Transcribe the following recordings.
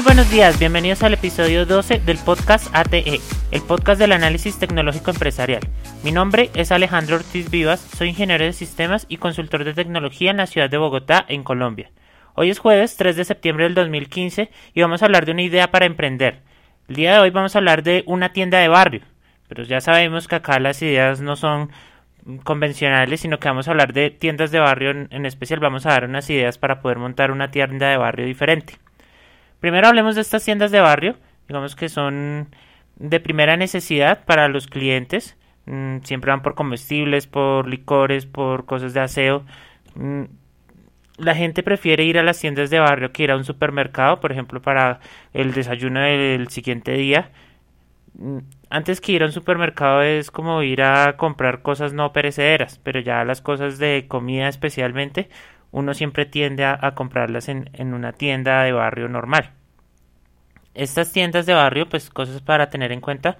Muy buenos días, bienvenidos al episodio 12 del podcast ATE, el podcast del análisis tecnológico empresarial. Mi nombre es Alejandro Ortiz Vivas, soy ingeniero de sistemas y consultor de tecnología en la ciudad de Bogotá, en Colombia. Hoy es jueves 3 de septiembre del 2015 y vamos a hablar de una idea para emprender. El día de hoy vamos a hablar de una tienda de barrio, pero ya sabemos que acá las ideas no son convencionales, sino que vamos a hablar de tiendas de barrio en, especial, vamos a dar unas ideas para poder montar una tienda de barrio diferente. Primero hablemos de estas tiendas de barrio, digamos que son de primera necesidad para los clientes, mm, siempre van por comestibles, por licores, por cosas de aseo. Mm, la gente prefiere ir a las tiendas de barrio que ir a un supermercado, por ejemplo, para el desayuno del siguiente día. Mm, antes que ir a un supermercado es como ir a comprar cosas no perecederas, pero ya las cosas de comida especialmente uno siempre tiende a, comprarlas en, en, una tienda de barrio normal. Estas tiendas de barrio, pues cosas para tener en cuenta,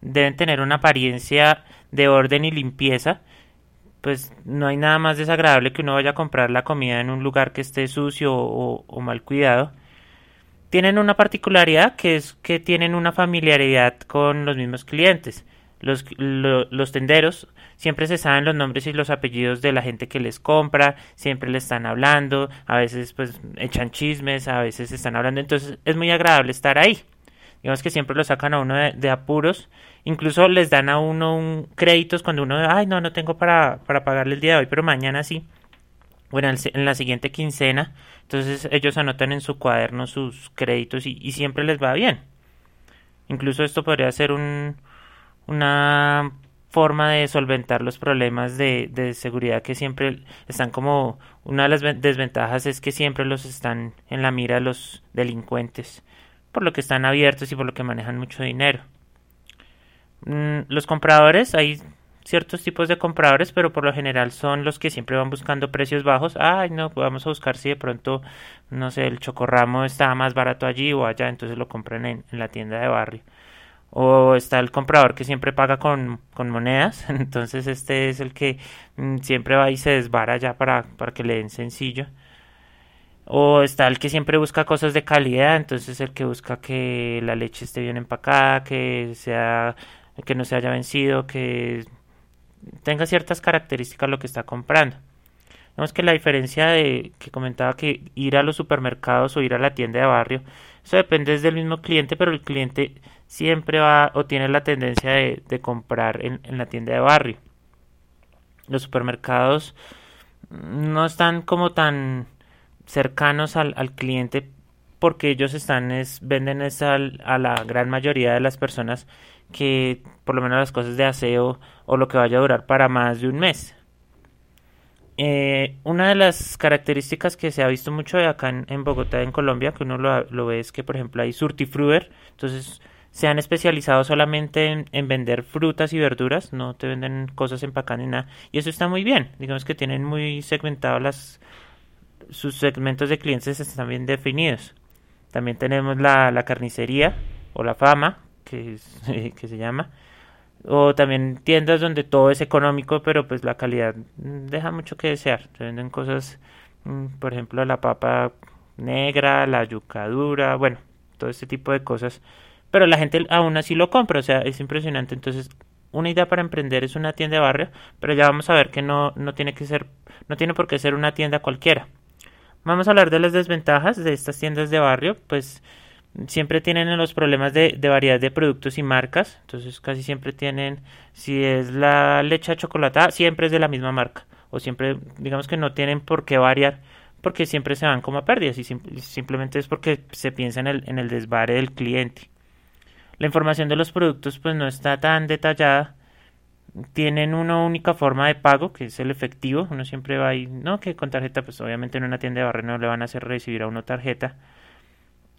deben tener una apariencia de orden y limpieza. Pues no hay nada más desagradable que uno vaya a comprar la comida en un lugar que esté sucio o, o mal cuidado. Tienen una particularidad que es que tienen una familiaridad con los mismos clientes. Los, los tenderos siempre se saben los nombres y los apellidos de la gente que les compra, siempre le están hablando, a veces pues echan chismes, a veces están hablando, entonces es muy agradable estar ahí. Digamos que siempre lo sacan a uno de, apuros, incluso les dan a uno un créditos cuando uno, ay no, no tengo para, para pagarle el día de hoy, pero mañana sí. Bueno, en la siguiente quincena, entonces ellos anotan en su cuaderno sus créditos y, y siempre les va bien. Incluso esto podría ser un, una forma de solventar los problemas de, de, seguridad que siempre están como una de las desventajas es que siempre los están en la mira los delincuentes por lo que están abiertos y por lo que manejan mucho dinero. Mm, los compradores hay ciertos tipos de compradores pero por lo general son los que siempre van buscando precios bajos. Ay no vamos a buscar si de pronto no sé el chocorramo está más barato allí o allá entonces lo compran en la tienda de barrio o está el comprador que siempre paga con, con monedas, entonces este es el que mm, siempre va y se desvara ya para, para que le den sencillo. O está el que siempre busca cosas de calidad, entonces el que busca que la leche esté bien empacada, que sea que no se haya vencido, que tenga ciertas características lo que está comprando. Vemos que la diferencia de que comentaba que ir a los supermercados o ir a la tienda de barrio, eso depende del mismo cliente, pero el cliente siempre va o tiene la tendencia de, comprar en, la tienda de barrio. Los supermercados no están como tan cercanos al, cliente porque ellos están es, venden es a la gran mayoría de las personas que por lo menos las cosas de aseo o lo que vaya a durar para más de un mes. Eh, una de las características que se ha visto mucho acá en, Bogotá, en Colombia, que uno lo, lo, ve es que, por ejemplo, hay surtifruer, entonces se han especializado solamente en, vender frutas y verduras, no te venden cosas empacadas ni nada, y eso está muy bien, digamos que tienen muy segmentado las sus segmentos de clientes están bien definidos. También tenemos la, la carnicería o la fama, que, que se llama, o también tiendas donde todo es económico, pero pues la calidad deja mucho que desear. Se venden cosas, mm, por ejemplo, la papa negra, la yucadura, bueno, todo este tipo de cosas pero la gente aún así lo compra, o sea, es impresionante. Entonces, una idea para emprender es una tienda de barrio, pero ya vamos a ver que no, no tiene que ser, no tiene por qué ser una tienda cualquiera. Vamos a hablar de las desventajas de estas tiendas de barrio, pues siempre tienen los problemas de, de variedad de productos y marcas, entonces casi siempre tienen, si es la leche chocolatada, siempre es de la misma marca, o siempre, digamos que no tienen por qué variar, porque siempre se van como a pérdidas y simplemente es porque se piensa en el, en el desvare del cliente. La información de los productos pues no está tan detallada. Tienen una única forma de pago, que es el efectivo. Uno siempre va ahí, no que con tarjeta, pues obviamente en una tienda de barrio no le van a hacer recibir a uno tarjeta.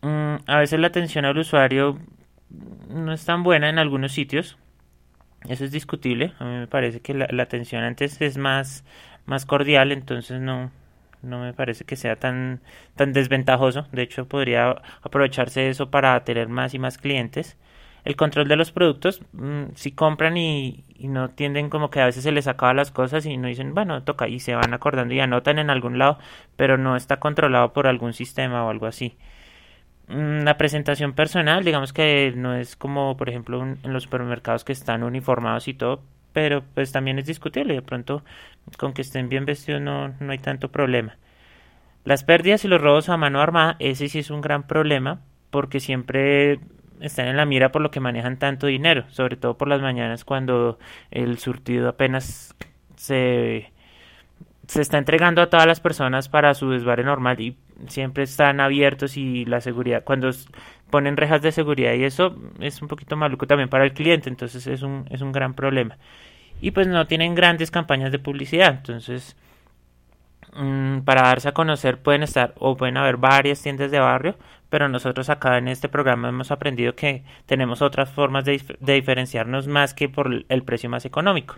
Mm, a veces la atención al usuario no es tan buena en algunos sitios. Eso es discutible. A mí me parece que la, atención antes es más, más cordial, entonces no, no me parece que sea tan, tan desventajoso. De hecho, podría aprovecharse eso para tener más y más clientes el control de los productos, mm, si compran y, no tienden como que a veces se les acaba las cosas y no dicen, bueno, toca y se van acordando y anotan en algún lado, pero no está controlado por algún sistema o algo así. Mm, la presentación personal, digamos que no es como, por ejemplo, en los supermercados que están uniformados y todo, pero pues también es discutible. De pronto, con que estén bien vestidos no, no hay tanto problema. Las pérdidas y los robos a mano armada, ese sí es un gran problema, porque siempre están en la mira por lo que manejan tanto dinero, sobre todo por las mañanas cuando el surtido apenas se, se está entregando a todas las personas para su desvare normal y siempre están abiertos y la seguridad, cuando ponen rejas de seguridad y eso es un poquito maluco también para el cliente, entonces es un, es un gran problema. Y pues no tienen grandes campañas de publicidad, entonces mm, para darse a conocer pueden estar o pueden haber varias tiendas de barrio, pero nosotros acá en este programa hemos aprendido que tenemos otras formas de, diferenciarnos más que por el precio más económico.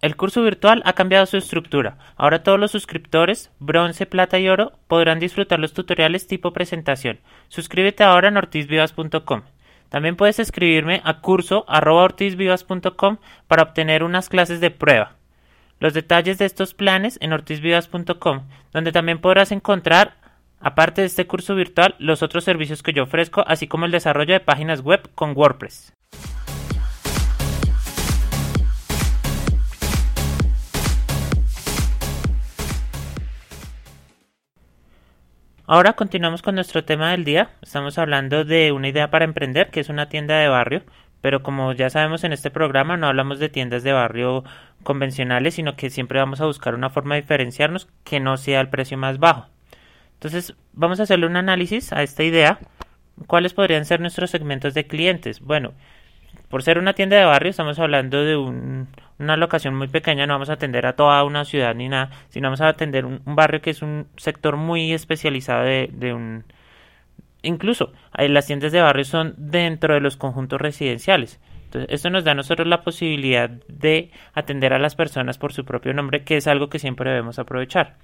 El curso virtual ha cambiado su estructura. Ahora todos los suscriptores, bronce, plata y oro, podrán disfrutar los tutoriales tipo presentación. Suscríbete ahora en ortizvivas.com. También puedes escribirme a curso.ortizvivas.com para obtener unas clases de prueba. Los detalles de estos planes en ortizvivas.com, donde también podrás encontrar, aparte de este curso virtual, los otros servicios que yo ofrezco, así como el desarrollo de páginas web con WordPress. Ahora continuamos con nuestro tema del día. Estamos hablando de una idea para emprender, que es una tienda de barrio, pero como ya sabemos en este programa no hablamos de tiendas de barrio convencionales, sino que siempre vamos a buscar una forma de diferenciarnos que no sea el precio más bajo. Entonces, vamos a hacerle un análisis a esta idea. ¿Cuáles podrían ser nuestros segmentos de clientes? Bueno, por ser una tienda de barrio, estamos hablando de una locación muy pequeña, no vamos a atender a toda una ciudad ni nada, sino vamos a atender un, barrio que es un sector muy especializado de, un... Incluso las tiendas de barrio son dentro de los conjuntos residenciales. Entonces, esto nos da a nosotros la posibilidad de atender a las personas por su propio nombre, que es algo que siempre debemos aprovechar.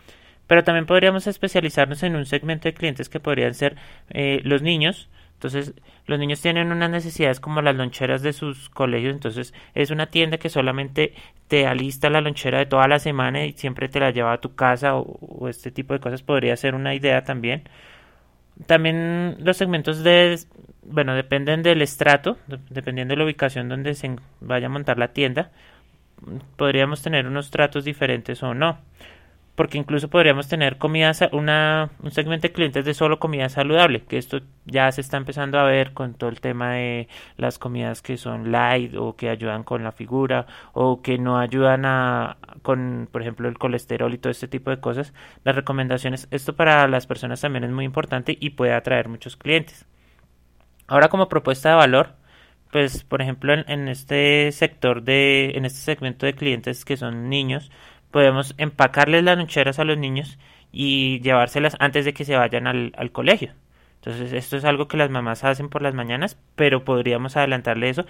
Pero también podríamos especializarnos en un segmento de clientes que podrían ser eh, los niños, entonces, los niños tienen unas necesidades como las loncheras de sus colegios, entonces es una tienda que solamente te alista la lonchera de toda la semana y siempre te la lleva a tu casa o, este tipo de cosas podría ser una idea también. También los segmentos de, bueno, dependen del estrato, dependiendo de la ubicación donde se vaya a montar la tienda, podríamos tener unos tratos diferentes o no porque incluso podríamos tener comida, una, un segmento de clientes de solo comida saludable, que esto ya se está empezando a ver con todo el tema de las comidas que son light o que ayudan con la figura o que no ayudan a con, por ejemplo, el colesterol y todo este tipo de cosas. Las recomendaciones, esto para las personas también es muy importante y puede atraer muchos clientes. Ahora como propuesta de valor, pues por ejemplo en, en este sector de, en este segmento de clientes que son niños, podemos empacarles las loncheras a los niños y llevárselas antes de que se vayan al, colegio. Entonces, esto es algo que las mamás hacen por las mañanas, pero podríamos adelantarle eso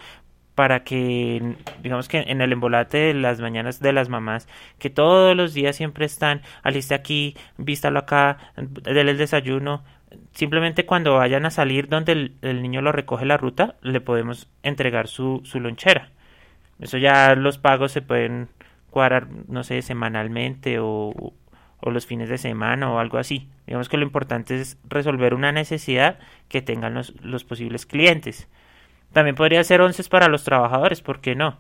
para que, digamos que en el embolate de las mañanas de las mamás, que todos los días siempre están, aliste aquí, vístalo acá, déle el desayuno. Simplemente cuando vayan a salir donde el, el, niño lo recoge la ruta, le podemos entregar su, su lonchera. Eso ya los pagos se pueden cuadrar, no sé, semanalmente o, o los fines de semana o algo así. Digamos que lo importante es resolver una necesidad que tengan los, los posibles clientes. También podría ser once para los trabajadores, ¿por qué no?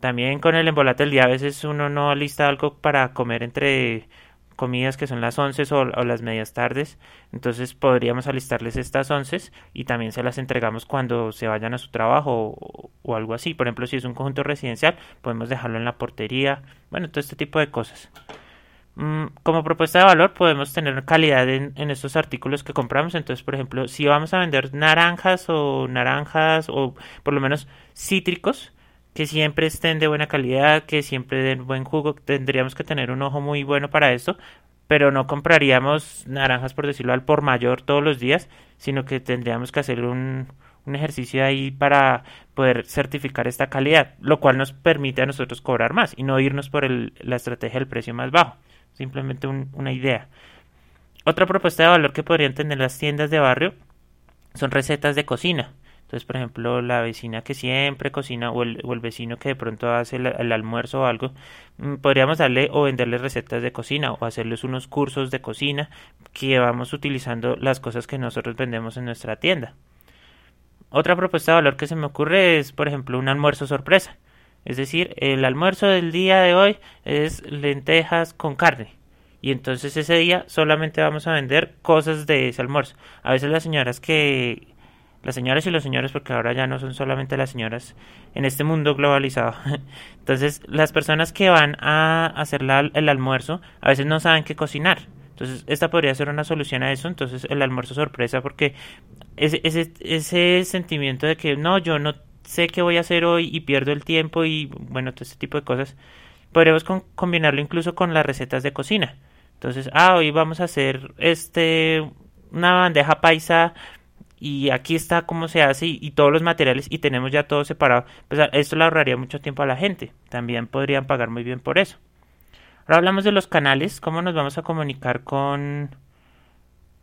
También con el embolate del día a veces uno no lista algo para comer entre comidas que son las once o, las medias tardes. Entonces podríamos alistarles estas once y también se las entregamos cuando se vayan a su trabajo o, algo así. Por ejemplo, si es un conjunto residencial, podemos dejarlo en la portería. Bueno, todo este tipo de cosas. Mm, como propuesta de valor podemos tener calidad en, estos artículos que compramos. Entonces, por ejemplo, si vamos a vender naranjas o naranjas o por lo menos cítricos, que siempre estén de buena calidad, que siempre den buen jugo. Tendríamos que tener un ojo muy bueno para esto, pero no compraríamos naranjas, por decirlo al por mayor todos los días, sino que tendríamos que hacer un, un ejercicio ahí para poder certificar esta calidad, lo cual nos permite a nosotros cobrar más y no irnos por el, la estrategia del precio más bajo. Simplemente una idea. Otra propuesta de valor que podrían tener las tiendas de barrio son recetas de cocina. Entonces, por ejemplo, la vecina que siempre cocina o el, vecino que de pronto hace el, almuerzo o algo, mm, podríamos darle o venderle recetas de cocina o hacerles unos cursos de cocina que vamos utilizando las cosas que nosotros vendemos en nuestra tienda. Otra propuesta de valor que se me ocurre es, por ejemplo, un almuerzo sorpresa. Es decir, el almuerzo del día de hoy es lentejas con carne. Y entonces ese día solamente vamos a vender cosas de ese almuerzo. A veces las señoras que las señoras y los señores, porque ahora ya no son solamente las señoras en este mundo globalizado. Entonces, las personas que van a hacer el almuerzo a veces no saben qué cocinar. Entonces, esta podría ser una solución a eso. Entonces, el almuerzo sorpresa, porque ese, ese, ese sentimiento de que no, yo no sé qué voy a hacer hoy y pierdo el tiempo y bueno, todo este tipo de cosas, podríamos combinarlo incluso con las recetas de cocina. Entonces, ah, hoy vamos a hacer este una bandeja paisa y aquí está cómo se hace y, todos los materiales y tenemos ya todo separado, pues esto le ahorraría mucho tiempo a la gente. También podrían pagar muy bien por eso. Ahora hablamos de los canales, cómo nos vamos a comunicar con,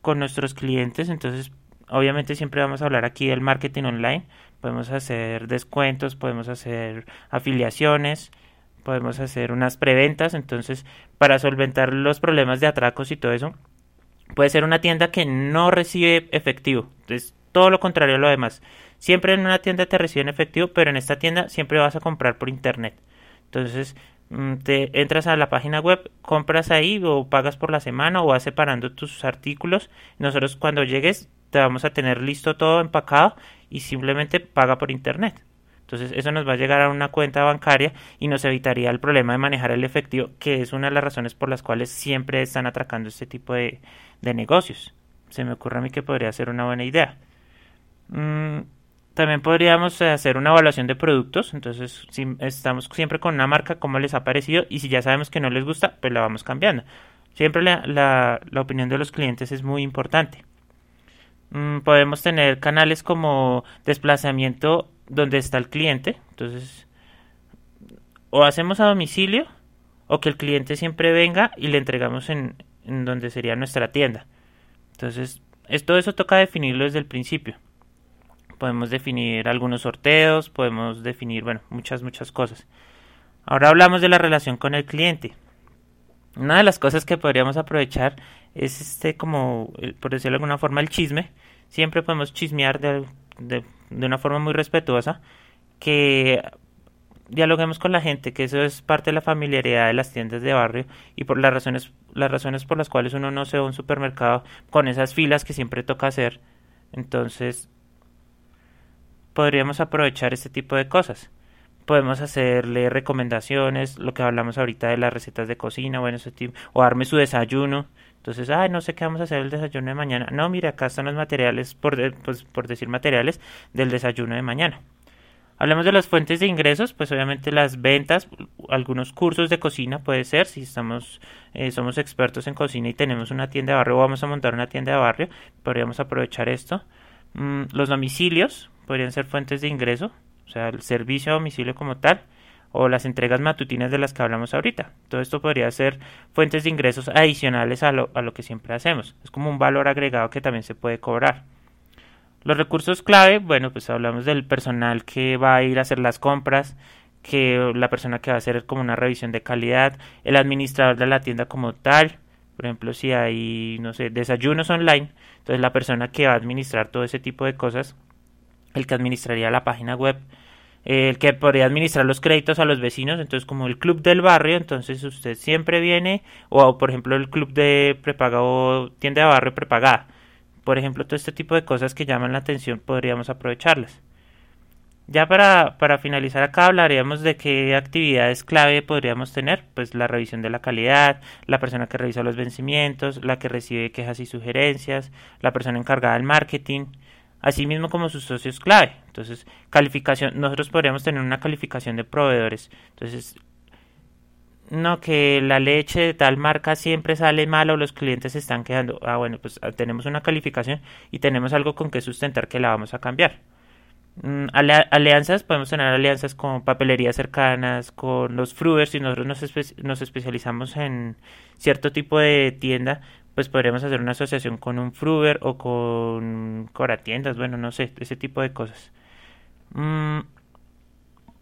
con nuestros clientes. Entonces, obviamente siempre vamos a hablar aquí del marketing online. Podemos hacer descuentos, podemos hacer afiliaciones, podemos hacer unas preventas. Entonces, para solventar los problemas de atracos y todo eso, Puede ser una tienda que no recibe efectivo. Es todo lo contrario a lo demás. Siempre en una tienda te reciben efectivo, pero en esta tienda siempre vas a comprar por internet. Entonces, mm, te entras a la página web, compras ahí o pagas por la semana o vas separando tus artículos. Nosotros cuando llegues te vamos a tener listo todo empacado y simplemente paga por internet. Entonces eso nos va a llegar a una cuenta bancaria y nos evitaría el problema de manejar el efectivo, que es una de las razones por las cuales siempre están atracando este tipo de, de negocios. Se me ocurre a mí que podría ser una buena idea. Mm, también podríamos hacer una evaluación de productos. Entonces, si estamos siempre con una marca, cómo les ha parecido. Y si ya sabemos que no les gusta, pues la vamos cambiando. Siempre la, la, opinión de los clientes es muy importante. Mm, podemos tener canales como desplazamiento donde está el cliente. Entonces, o hacemos a domicilio o que el cliente siempre venga y le entregamos en, en donde sería nuestra tienda. Entonces, todo eso toca definirlo desde el principio. Podemos definir algunos sorteos, podemos definir, bueno, muchas, muchas cosas. Ahora hablamos de la relación con el cliente. Una de las cosas que podríamos aprovechar es este como, por decirlo de alguna forma, el chisme. Siempre podemos chismear de, de, de una forma muy respetuosa que dialoguemos con la gente, que eso es parte de la familiaridad de las tiendas de barrio y por las razones, las razones por las cuales uno no se va a un supermercado con esas filas que siempre toca hacer. Entonces, podríamos aprovechar este tipo de cosas. Podemos hacerle recomendaciones, lo que hablamos ahorita de las recetas de cocina, bueno, ese o darme su desayuno. Entonces, ay, no sé qué vamos a hacer el desayuno de mañana. No, mire, acá están los materiales, por, pues, por decir materiales, del desayuno de mañana. Hablemos de las fuentes de ingresos, pues obviamente las ventas, algunos cursos de cocina puede ser, si estamos, eh, somos expertos en cocina y tenemos una tienda de barrio o vamos a montar una tienda de barrio, podríamos aprovechar esto. Mm, los domicilios podrían ser fuentes de ingreso, o sea, el servicio a domicilio como tal, o las entregas matutinas de las que hablamos ahorita. Todo esto podría ser fuentes de ingresos adicionales a lo, a lo que siempre hacemos. Es como un valor agregado que también se puede cobrar. Los recursos clave, bueno, pues hablamos del personal que va a ir a hacer las compras, que la persona que va a hacer como una revisión de calidad, el administrador de la tienda como tal, por ejemplo, si hay, no sé, desayunos online, entonces la persona que va a administrar todo ese tipo de cosas, el que administraría la página web, el que podría administrar los créditos a los vecinos, entonces como el club del barrio, entonces usted siempre viene, o por ejemplo el club de prepagado, tienda de barrio prepagada, por ejemplo, todo este tipo de cosas que llaman la atención podríamos aprovecharlas. Ya para, para finalizar acá hablaríamos de qué actividades clave podríamos tener, pues la revisión de la calidad, la persona que revisa los vencimientos, la que recibe quejas y sugerencias, la persona encargada del marketing, así mismo como sus socios clave. Entonces, calificación, nosotros podríamos tener una calificación de proveedores. Entonces, no, que la leche de tal marca siempre sale mal o los clientes se están quedando. Ah, bueno, pues ah, tenemos una calificación y tenemos algo con que sustentar que la vamos a cambiar. Mm, alianzas, podemos tener alianzas con papelerías cercanas, con los fruers, si nosotros nos, especializamos en cierto tipo de tienda, pues podríamos hacer una asociación con un Fruber o con Coratiendas, bueno, no sé, ese tipo de cosas. Mm,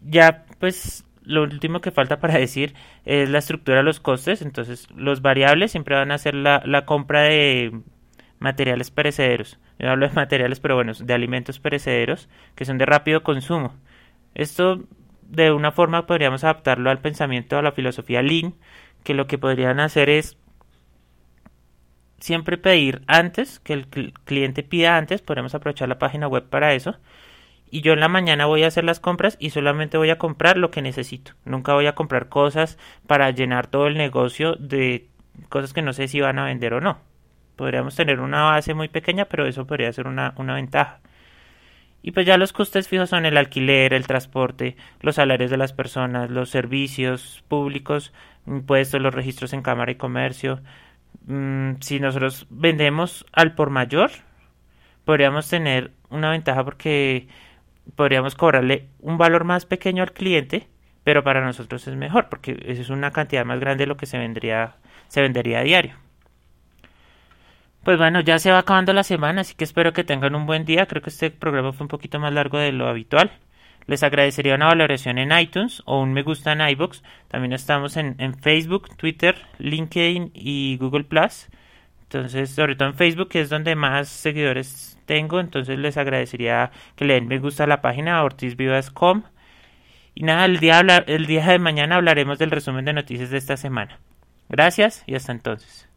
ya, pues lo último que falta para decir es la estructura de los costes. Entonces, los variables siempre van a ser la, la compra de materiales perecederos. Yo hablo de materiales, pero bueno, de alimentos perecederos que son de rápido consumo. Esto, de una forma, podríamos adaptarlo al pensamiento, a la filosofía Lean, que lo que podrían hacer es siempre pedir antes, que el cliente pida antes, podemos aprovechar la página web para eso. Y yo en la mañana voy a hacer las compras y solamente voy a comprar lo que necesito. Nunca voy a comprar cosas para llenar todo el negocio de cosas que no sé si van a vender o no. Podríamos tener una base muy pequeña, pero eso podría ser una, una ventaja. Y pues ya los costes fijos son el alquiler, el transporte, los salarios de las personas, los servicios públicos, impuestos, los registros en Cámara y Comercio, Mm, si nosotros vendemos al por mayor, podríamos tener una ventaja porque podríamos cobrarle un valor más pequeño al cliente, pero para nosotros es mejor porque es una cantidad más grande de lo que se vendría se vendería a diario. Pues bueno, ya se va acabando la semana, así que espero que tengan un buen día. Creo que este programa fue un poquito más largo de lo habitual. Les agradecería una valoración en iTunes o un me gusta en iBox. También estamos en, Facebook, Twitter, LinkedIn y Google Plus. Entonces, sobre todo en Facebook, que es donde más seguidores tengo. Entonces, les agradecería que le den me gusta a la página ortizvivas.com. Y nada, el día, el día de mañana hablaremos del resumen de noticias de esta semana. Gracias y hasta entonces.